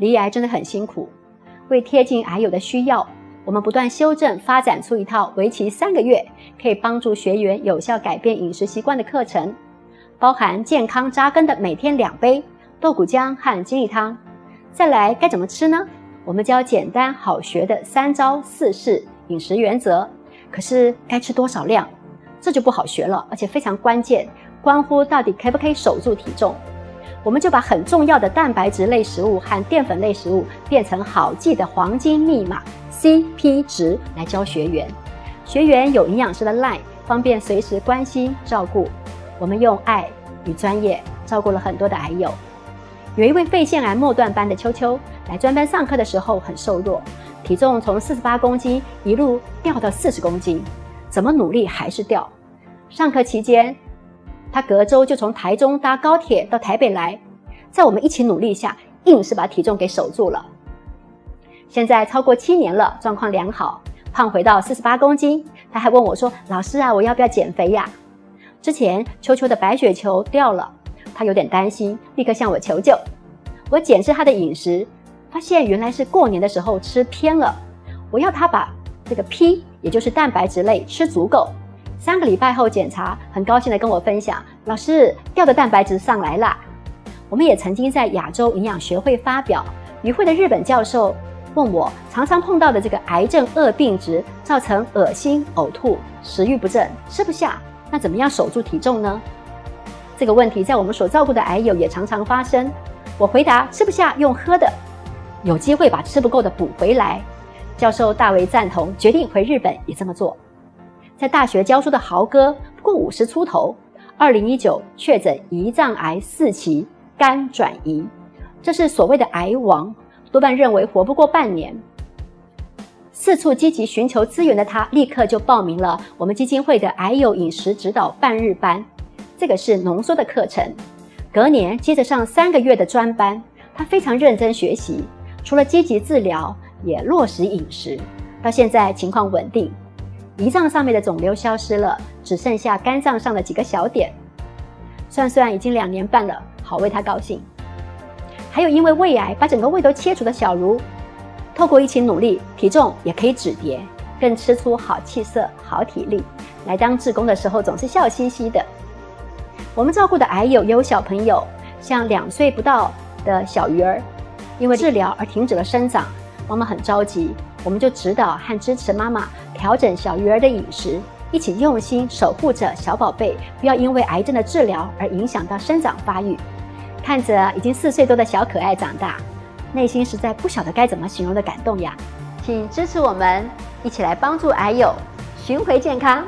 离癌真的很辛苦。为贴近癌友的需要，我们不断修正发展出一套为期三个月，可以帮助学员有效改变饮食习惯的课程，包含健康扎根的每天两杯豆谷浆和金利汤。再来该怎么吃呢？我们教简单好学的三招四式饮食原则。可是该吃多少量，这就不好学了，而且非常关键，关乎到底可不可以守住体重。我们就把很重要的蛋白质类食物和淀粉类食物变成好记的黄金密码 CP 值来教学员。学员有营养师的 line，方便随时关心照顾。我们用爱与专业照顾了很多的癌友。有一位肺腺癌末段班的秋秋来专班上课的时候很瘦弱，体重从四十八公斤一路掉到四十公斤，怎么努力还是掉。上课期间。他隔周就从台中搭高铁到台北来，在我们一起努力下，硬是把体重给守住了。现在超过七年了，状况良好，胖回到四十八公斤。他还问我说：“老师啊，我要不要减肥呀？”之前秋秋的白血球掉了，他有点担心，立刻向我求救。我检视他的饮食，发现原来是过年的时候吃偏了。我要他把这个 P，也就是蛋白质类吃足够。三个礼拜后检查，很高兴的跟我分享，老师掉的蛋白质上来了。我们也曾经在亚洲营养学会发表，与会的日本教授问我，常常碰到的这个癌症恶病值，造成恶心、呕吐、食欲不振、吃不下，那怎么样守住体重呢？这个问题在我们所照顾的癌友也常常发生。我回答：吃不下用喝的，有机会把吃不够的补回来。教授大为赞同，决定回日本也这么做。在大学教书的豪哥，不过五十出头，二零一九确诊胰脏癌四期，肝转移，这是所谓的癌王，多半认为活不过半年。四处积极寻求资源的他，立刻就报名了我们基金会的癌友饮食指导半日班，这个是浓缩的课程。隔年接着上三个月的专班，他非常认真学习，除了积极治疗，也落实饮食，到现在情况稳定。胰脏上面的肿瘤消失了，只剩下肝脏上的几个小点。算算已经两年半了，好为他高兴。还有因为胃癌把整个胃都切除的小茹，透过一起努力，体重也可以止跌，更吃出好气色、好体力。来当志工的时候总是笑嘻嘻的。我们照顾的癌友也有小朋友，像两岁不到的小鱼儿，因为治疗而停止了生长，妈妈很着急。我们就指导和支持妈妈调整小鱼儿的饮食，一起用心守护着小宝贝，不要因为癌症的治疗而影响到生长发育。看着已经四岁多的小可爱长大，内心实在不晓得该怎么形容的感动呀！请支持我们，一起来帮助癌友寻回健康。